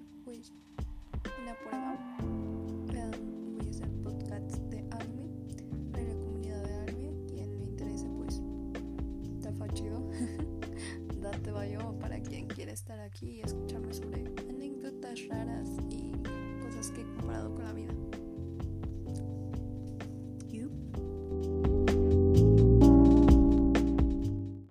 hacer pues una prueba. Voy a hacer podcast de anime, de la comunidad de anime, quien le interese pues está chido. Date bayo para quien quiera estar aquí y escucharme sobre anécdotas raras y cosas que he comparado con la vida.